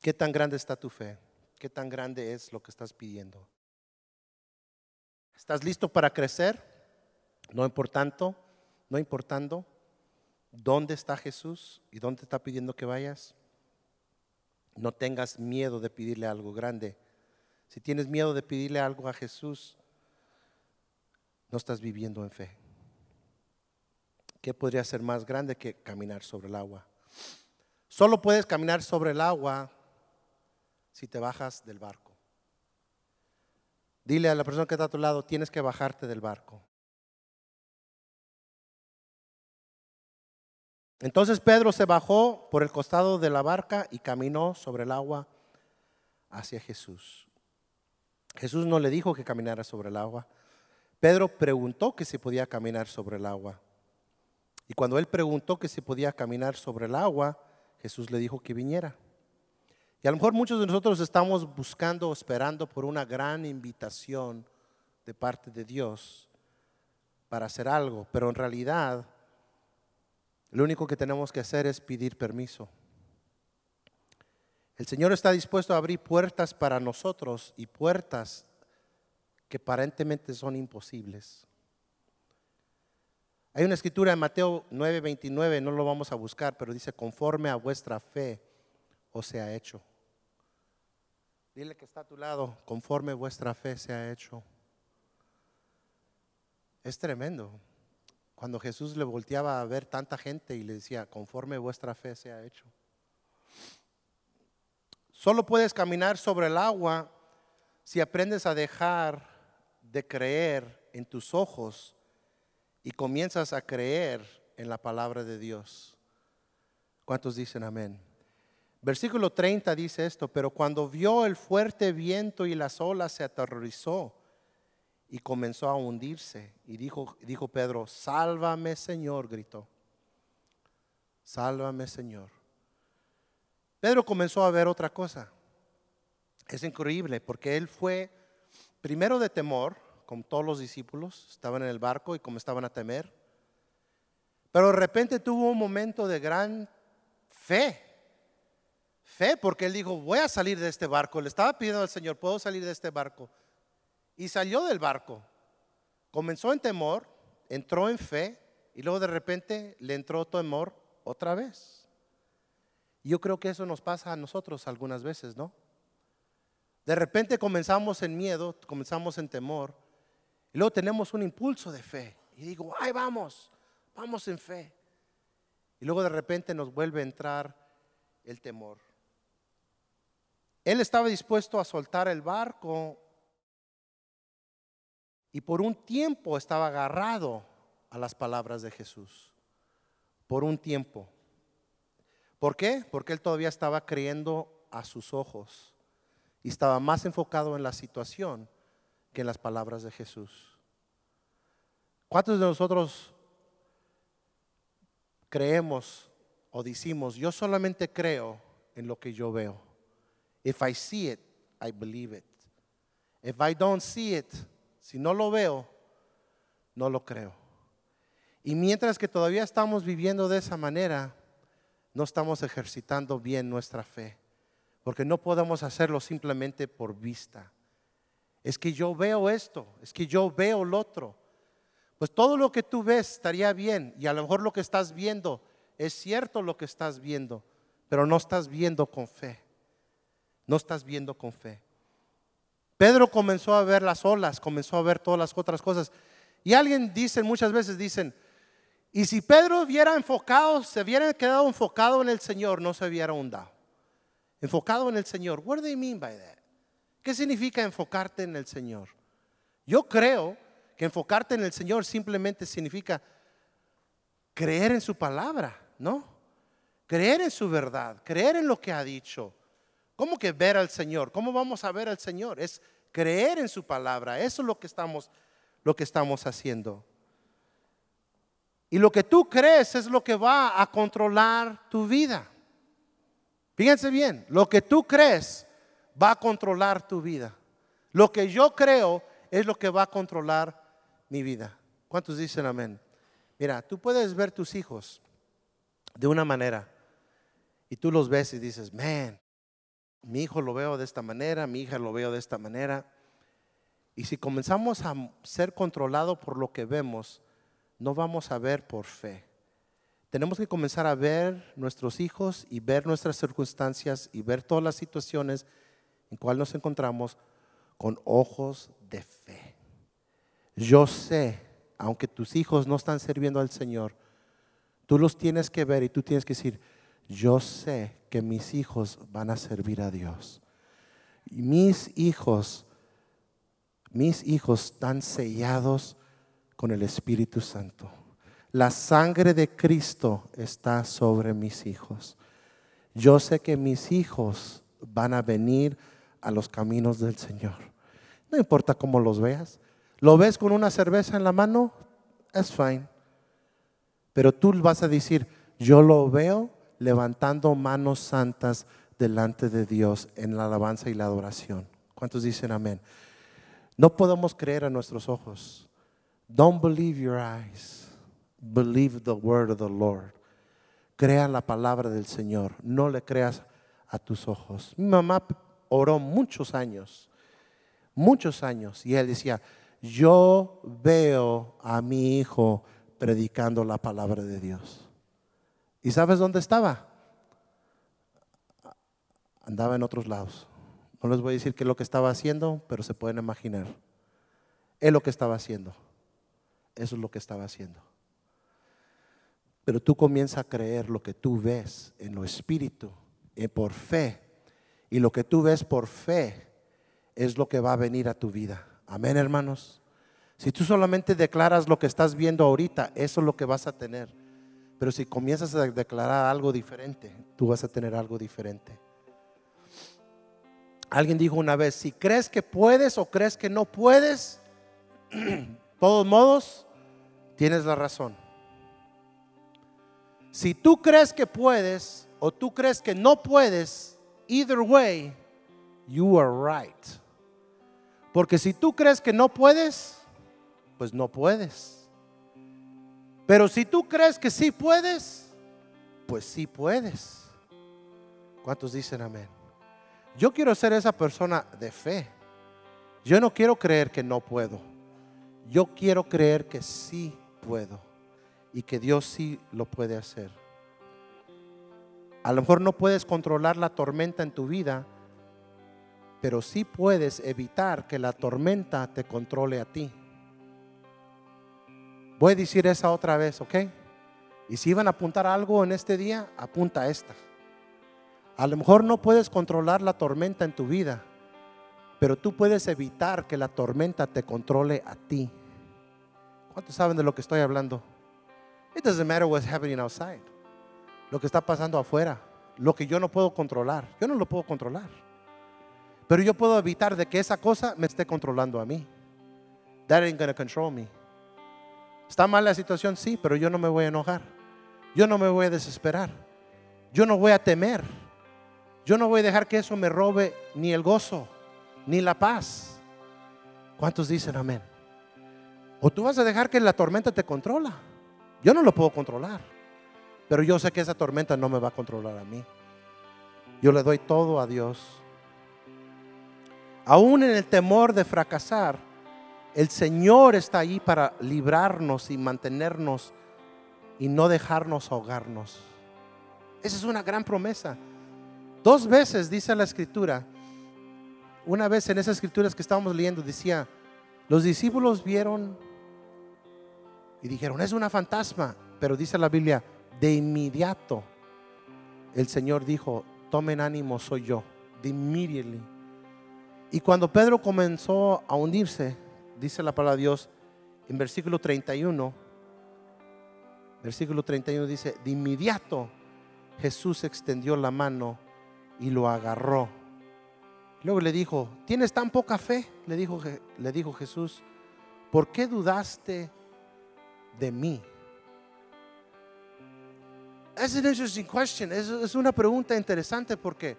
¿Qué tan grande está tu fe? Qué tan grande es lo que estás pidiendo. ¿Estás listo para crecer? No importando, no importando dónde está Jesús y dónde está pidiendo que vayas. No tengas miedo de pedirle algo grande. Si tienes miedo de pedirle algo a Jesús, no estás viviendo en fe. ¿qué podría ser más grande que caminar sobre el agua? Solo puedes caminar sobre el agua si te bajas del barco. Dile a la persona que está a tu lado, tienes que bajarte del barco. Entonces Pedro se bajó por el costado de la barca y caminó sobre el agua hacia Jesús. Jesús no le dijo que caminara sobre el agua. Pedro preguntó que si podía caminar sobre el agua. Y cuando él preguntó que si podía caminar sobre el agua, Jesús le dijo que viniera. Y a lo mejor muchos de nosotros estamos buscando esperando por una gran invitación de parte de Dios para hacer algo, pero en realidad lo único que tenemos que hacer es pedir permiso. El Señor está dispuesto a abrir puertas para nosotros y puertas que aparentemente son imposibles. Hay una escritura en Mateo 9:29, no lo vamos a buscar, pero dice, conforme a vuestra fe os sea hecho. Dile que está a tu lado, conforme vuestra fe se ha hecho. Es tremendo. Cuando Jesús le volteaba a ver tanta gente y le decía, conforme vuestra fe se ha hecho. Solo puedes caminar sobre el agua si aprendes a dejar de creer en tus ojos y comienzas a creer en la palabra de Dios. ¿Cuántos dicen amén? Versículo 30 dice esto, pero cuando vio el fuerte viento y las olas se aterrorizó y comenzó a hundirse. Y dijo, dijo Pedro, sálvame Señor, gritó. Sálvame Señor. Pedro comenzó a ver otra cosa. Es increíble porque él fue primero de temor, como todos los discípulos, estaban en el barco y como estaban a temer. Pero de repente tuvo un momento de gran fe Fe, porque él dijo, voy a salir de este barco. Le estaba pidiendo al Señor, ¿puedo salir de este barco? Y salió del barco. Comenzó en temor, entró en fe y luego de repente le entró temor otra vez. Yo creo que eso nos pasa a nosotros algunas veces, ¿no? De repente comenzamos en miedo, comenzamos en temor y luego tenemos un impulso de fe. Y digo, ay, vamos, vamos en fe. Y luego de repente nos vuelve a entrar el temor. Él estaba dispuesto a soltar el barco y por un tiempo estaba agarrado a las palabras de Jesús. Por un tiempo. ¿Por qué? Porque él todavía estaba creyendo a sus ojos y estaba más enfocado en la situación que en las palabras de Jesús. ¿Cuántos de nosotros creemos o decimos, yo solamente creo en lo que yo veo? If I see it, I believe it. If I don't see it, si no lo veo, no lo creo. Y mientras que todavía estamos viviendo de esa manera, no estamos ejercitando bien nuestra fe, porque no podemos hacerlo simplemente por vista. Es que yo veo esto, es que yo veo lo otro. Pues todo lo que tú ves estaría bien y a lo mejor lo que estás viendo es cierto lo que estás viendo, pero no estás viendo con fe no estás viendo con fe. Pedro comenzó a ver las olas, comenzó a ver todas las otras cosas. Y alguien dice, muchas veces dicen, y si Pedro hubiera enfocado, se hubiera quedado enfocado en el Señor, no se hubiera hundado. Enfocado en el Señor. What do they mean by that? ¿Qué significa enfocarte en el Señor? Yo creo que enfocarte en el Señor simplemente significa creer en su palabra, ¿no? Creer en su verdad, creer en lo que ha dicho. ¿Cómo que ver al Señor? ¿Cómo vamos a ver al Señor? Es creer en su palabra. Eso es lo que estamos, lo que estamos haciendo. Y lo que tú crees es lo que va a controlar tu vida. Fíjense bien, lo que tú crees va a controlar tu vida. Lo que yo creo es lo que va a controlar mi vida. ¿Cuántos dicen amén? Mira, tú puedes ver tus hijos de una manera y tú los ves y dices, man, mi hijo lo veo de esta manera, mi hija lo veo de esta manera. Y si comenzamos a ser controlados por lo que vemos, no vamos a ver por fe. Tenemos que comenzar a ver nuestros hijos y ver nuestras circunstancias y ver todas las situaciones en cuales nos encontramos con ojos de fe. Yo sé, aunque tus hijos no están sirviendo al Señor, Tú los tienes que ver y tú tienes que decir, yo sé que mis hijos van a servir a Dios. Mis hijos, mis hijos están sellados con el Espíritu Santo. La sangre de Cristo está sobre mis hijos. Yo sé que mis hijos van a venir a los caminos del Señor. No importa cómo los veas. ¿Lo ves con una cerveza en la mano? Es fine. Pero tú vas a decir, yo lo veo levantando manos santas delante de Dios en la alabanza y la adoración. ¿Cuántos dicen amén? No podemos creer a nuestros ojos. Don't believe your eyes. Believe the word of the Lord. Crea la palabra del Señor. No le creas a tus ojos. Mi mamá oró muchos años, muchos años, y él decía, yo veo a mi hijo predicando la palabra de Dios. ¿Y sabes dónde estaba? Andaba en otros lados. No les voy a decir qué es lo que estaba haciendo, pero se pueden imaginar. Es lo que estaba haciendo. Eso es lo que estaba haciendo. Pero tú comienzas a creer lo que tú ves en lo espíritu, y por fe. Y lo que tú ves por fe es lo que va a venir a tu vida. Amén, hermanos. Si tú solamente declaras lo que estás viendo ahorita, eso es lo que vas a tener. Pero si comienzas a declarar algo diferente, tú vas a tener algo diferente. Alguien dijo una vez, si crees que puedes o crees que no puedes, todos modos, tienes la razón. Si tú crees que puedes o tú crees que no puedes, either way, you are right. Porque si tú crees que no puedes, pues no puedes. Pero si tú crees que sí puedes, pues sí puedes. ¿Cuántos dicen amén? Yo quiero ser esa persona de fe. Yo no quiero creer que no puedo. Yo quiero creer que sí puedo y que Dios sí lo puede hacer. A lo mejor no puedes controlar la tormenta en tu vida, pero sí puedes evitar que la tormenta te controle a ti. Voy a decir esa otra vez, ¿ok? Y si iban a apuntar algo en este día, apunta esta. A lo mejor no puedes controlar la tormenta en tu vida, pero tú puedes evitar que la tormenta te controle a ti. ¿Cuántos saben de lo que estoy hablando? It doesn't matter what's happening outside. Lo que está pasando afuera, lo que yo no puedo controlar, yo no lo puedo controlar. Pero yo puedo evitar de que esa cosa me esté controlando a mí. That ain't gonna control me. Está mal la situación, sí, pero yo no me voy a enojar. Yo no me voy a desesperar. Yo no voy a temer. Yo no voy a dejar que eso me robe ni el gozo, ni la paz. ¿Cuántos dicen amén? O tú vas a dejar que la tormenta te controla. Yo no lo puedo controlar, pero yo sé que esa tormenta no me va a controlar a mí. Yo le doy todo a Dios. Aún en el temor de fracasar, el Señor está ahí para librarnos y mantenernos y no dejarnos ahogarnos. Esa es una gran promesa. Dos veces dice la escritura, una vez en esas escrituras que estábamos leyendo, decía, los discípulos vieron y dijeron, es una fantasma. Pero dice la Biblia, de inmediato el Señor dijo, tomen ánimo, soy yo. De immediately. Y cuando Pedro comenzó a hundirse, dice la palabra de Dios en versículo 31, versículo 31 dice, de inmediato Jesús extendió la mano y lo agarró. Luego le dijo, ¿tienes tan poca fe? Le dijo, Jesús, ¿por qué dudaste de mí? An interesting question. Es, es una pregunta interesante porque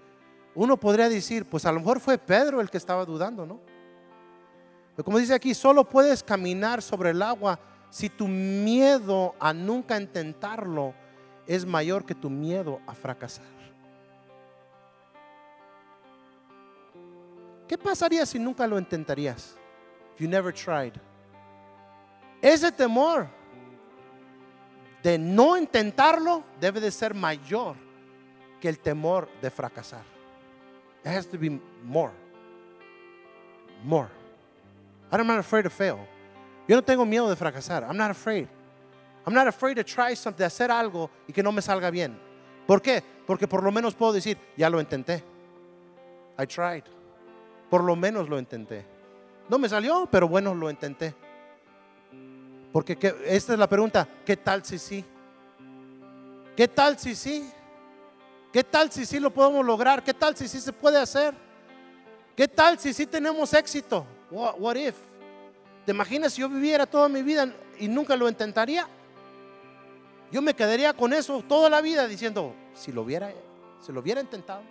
uno podría decir, pues a lo mejor fue Pedro el que estaba dudando, ¿no? Como dice aquí, solo puedes caminar sobre el agua si tu miedo a nunca intentarlo es mayor que tu miedo a fracasar. ¿Qué pasaría si nunca lo intentarías? If you never tried. Ese temor de no intentarlo debe de ser mayor que el temor de fracasar. It has to be more. More. I'm not afraid to fail. Yo no tengo miedo de fracasar. I'm not afraid. I'm not afraid to try something, hacer algo y que no me salga bien. ¿Por qué? Porque por lo menos puedo decir, ya lo intenté. I tried. Por lo menos lo intenté. No me salió, pero bueno, lo intenté. Porque esta es la pregunta, ¿qué tal si sí? ¿Qué tal si sí? ¿Qué tal si sí lo podemos lograr? ¿Qué tal si sí se puede hacer? ¿Qué tal si sí tenemos éxito? What, if? ¿Te imaginas si yo viviera toda mi vida y nunca lo intentaría? Yo me quedaría con eso toda la vida diciendo, si lo hubiera, si lo hubiera intentado,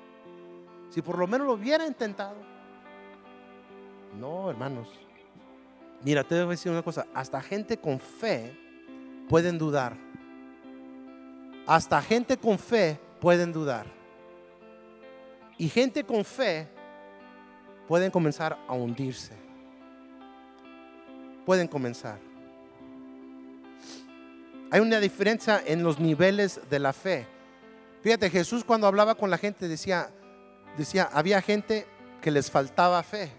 si por lo menos lo hubiera intentado. No, hermanos. Mira, te voy a decir una cosa, hasta gente con fe pueden dudar. Hasta gente con fe pueden dudar. Y gente con fe pueden comenzar a hundirse. Pueden comenzar. Hay una diferencia en los niveles de la fe. Fíjate, Jesús cuando hablaba con la gente decía, decía, había gente que les faltaba fe.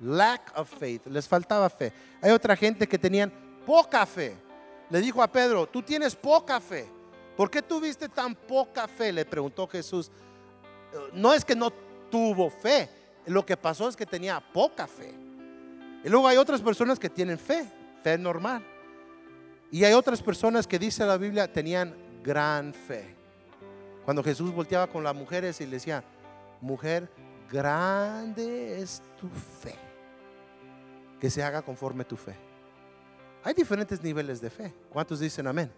Lack of faith, les faltaba fe. Hay otra gente que tenían poca fe. Le dijo a Pedro, tú tienes poca fe. ¿Por qué tuviste tan poca fe? Le preguntó Jesús. No es que no tuvo fe, lo que pasó es que tenía poca fe. Y luego hay otras personas que tienen fe, fe normal. Y hay otras personas que dice la Biblia tenían gran fe. Cuando Jesús volteaba con las mujeres y le decía, mujer, grande es tu fe. Que se haga conforme tu fe. Hay diferentes niveles de fe. ¿Cuántos dicen amén?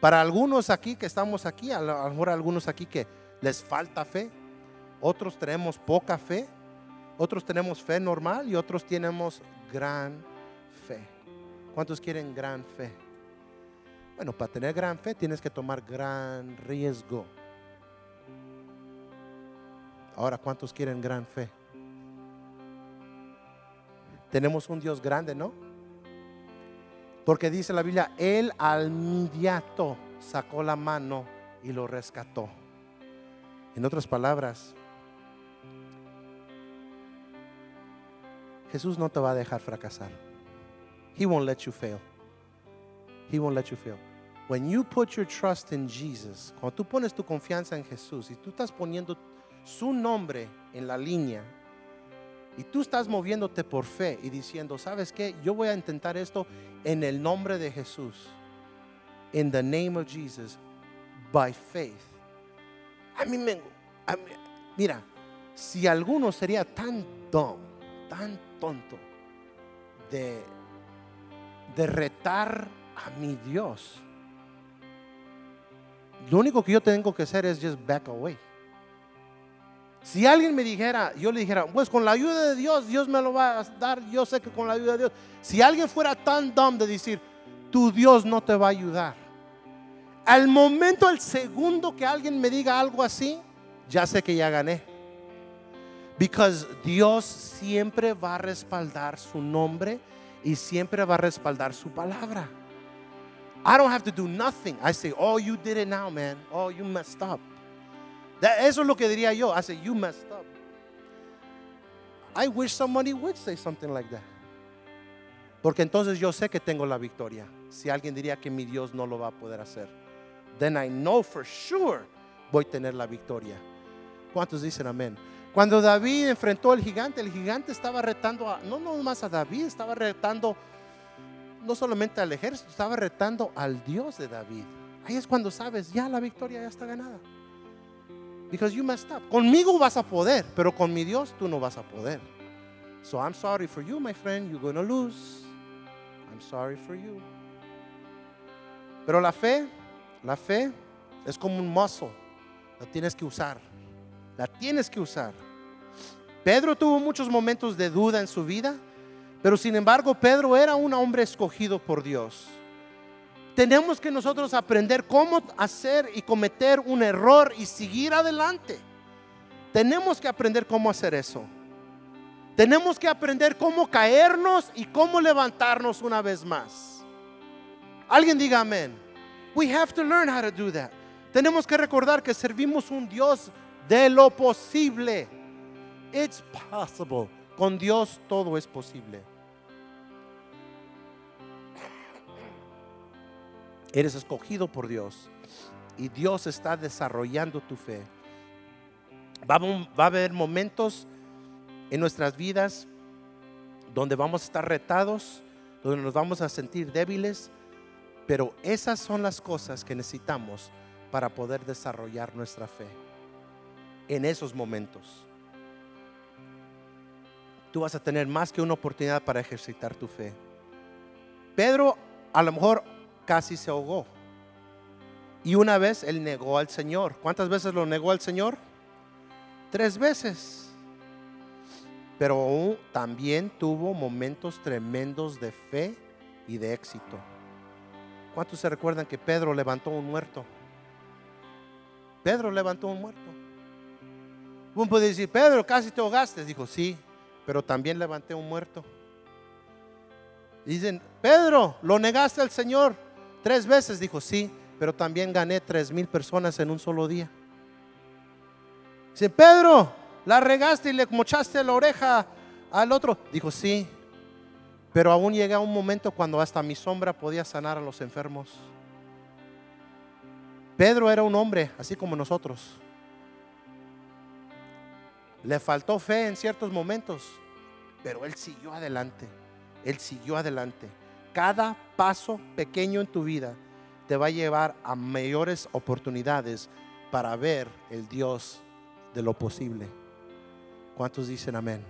Para algunos aquí que estamos aquí, a lo mejor algunos aquí que les falta fe, otros tenemos poca fe, otros tenemos fe normal y otros tenemos gran fe. ¿Cuántos quieren gran fe? Bueno, para tener gran fe tienes que tomar gran riesgo. Ahora, ¿cuántos quieren gran fe? Tenemos un Dios grande, ¿no? Porque dice la Biblia, Él al inmediato sacó la mano y lo rescató. En otras palabras, Jesús no te va a dejar fracasar. He won't let you fail. He won't let you fail. When you put your trust in Jesus, cuando tú pones tu confianza en Jesús y tú estás poniendo su nombre en la línea y tú estás moviéndote por fe y diciendo, ¿sabes qué? Yo voy a intentar esto en el nombre de Jesús. In the name of Jesus, by faith. A mí me, mira, si alguno sería tan dumb, tan tonto de, de retar a mi Dios, lo único que yo tengo que hacer es just back away. Si alguien me dijera, yo le dijera, pues con la ayuda de Dios, Dios me lo va a dar, yo sé que con la ayuda de Dios. Si alguien fuera tan dumb de decir, tu Dios no te va a ayudar. Al momento, el segundo que alguien me diga algo así, ya sé que ya gané. Because Dios siempre va a respaldar su nombre y siempre va a respaldar su palabra. I don't have to do nothing. I say, oh, you did it now, man. Oh, you messed up eso es lo que diría yo. I say, you messed up. I wish somebody would say something like that. Porque entonces yo sé que tengo la victoria. Si alguien diría que mi Dios no lo va a poder hacer, then I know for sure voy a tener la victoria. ¿Cuántos dicen amén? Cuando David enfrentó al gigante, el gigante estaba retando a, no más a David, estaba retando no solamente al ejército, estaba retando al Dios de David. Ahí es cuando sabes, ya la victoria ya está ganada. Because you messed up. Conmigo vas a poder, pero con mi Dios tú no vas a poder. So I'm sorry for you, my friend. You're going to lose. I'm sorry for you. Pero la fe, la fe es como un muscle. La tienes que usar. La tienes que usar. Pedro tuvo muchos momentos de duda en su vida, pero sin embargo Pedro era un hombre escogido por Dios tenemos que nosotros aprender cómo hacer y cometer un error y seguir adelante. Tenemos que aprender cómo hacer eso. Tenemos que aprender cómo caernos y cómo levantarnos una vez más. Alguien diga amén. We have to learn how to do that. Tenemos que recordar que servimos un Dios de lo posible. It's possible. Con Dios todo es posible. Eres escogido por Dios y Dios está desarrollando tu fe. Va a, haber momentos en nuestras vidas donde vamos a estar retados, donde nos vamos a sentir débiles, pero esas son las cosas que necesitamos para poder desarrollar nuestra fe en esos momentos. Tú vas a tener más que una oportunidad para ejercitar tu fe. Pedro a lo mejor casi se ahogó. Y una vez él negó al Señor. ¿Cuántas veces lo negó al Señor? Tres veces. Pero también tuvo momentos tremendos de fe y de éxito. ¿Cuántos se recuerdan que Pedro levantó un muerto? Pedro levantó un muerto. Uno puede decir, Pedro, casi te ahogaste. Dijo, sí, pero también levanté un muerto. Dicen, Pedro, lo negaste al Señor tres veces. Dijo, sí, pero también gané tres mil personas en un solo día. Dice, Pedro, la regaste y le mochaste la oreja al otro. Dijo, sí, pero aún llega un momento cuando hasta mi sombra podía sanar a los enfermos. Pedro era un hombre, así como nosotros. Le faltó fe en ciertos momentos, pero él siguió adelante. Él siguió adelante. Cada paso pequeño en tu vida te va a llevar a mayores oportunidades para ver el Dios de lo posible. ¿Cuántos dicen amén?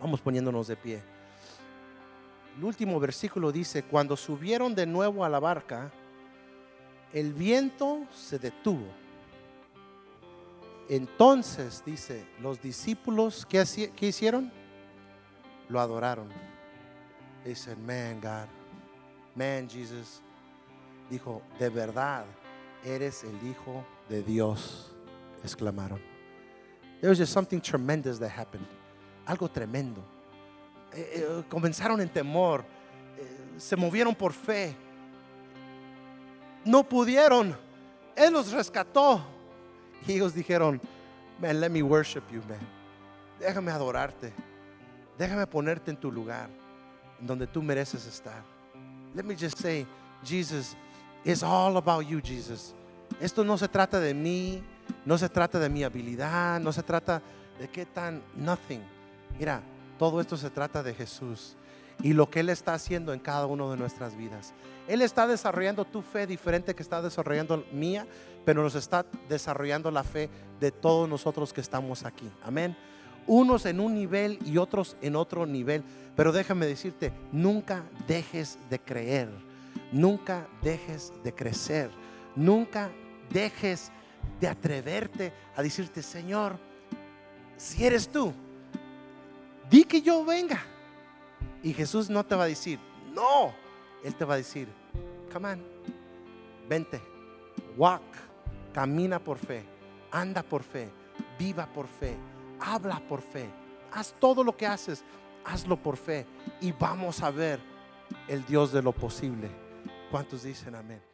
Vamos poniéndonos de pie. El último versículo dice, cuando subieron de nuevo a la barca, el viento se detuvo. Entonces, dice, los discípulos, ¿qué, hicieron? Lo adoraron. Dicen, man, God, man, Jesus. Dijo, de verdad, eres el Hijo de Dios. Exclamaron. There was just something tremendous that happened. Algo tremendo. Eh, eh, comenzaron en temor. Eh, se movieron por fe. No pudieron. Él los rescató. Y ellos dijeron, man, let me worship you, man. Déjame adorarte. Déjame ponerte en tu lugar, en donde tú mereces estar. Let me just say, Jesus, it's all about you, Jesus. Esto no se trata de mí, no se trata de mi habilidad, no se trata de qué tan nothing. Mira, todo esto se trata de Jesús y lo que Él está haciendo en cada una de nuestras vidas. Él está desarrollando tu fe diferente que está desarrollando mía, pero nos está desarrollando la fe de todos nosotros que estamos aquí. Amén. Unos en un nivel y otros en otro nivel. Pero déjame decirte, nunca dejes de creer, nunca dejes de crecer, nunca dejes de atreverte a decirte, Señor, si eres tú, di que yo venga. Y Jesús no te va a decir, no, Él te va a decir, come on, vente, walk, camina por fe, anda por fe, viva por fe, habla por fe, haz todo lo que haces, hazlo por fe y vamos a ver el Dios de lo posible. ¿Cuántos dicen amén?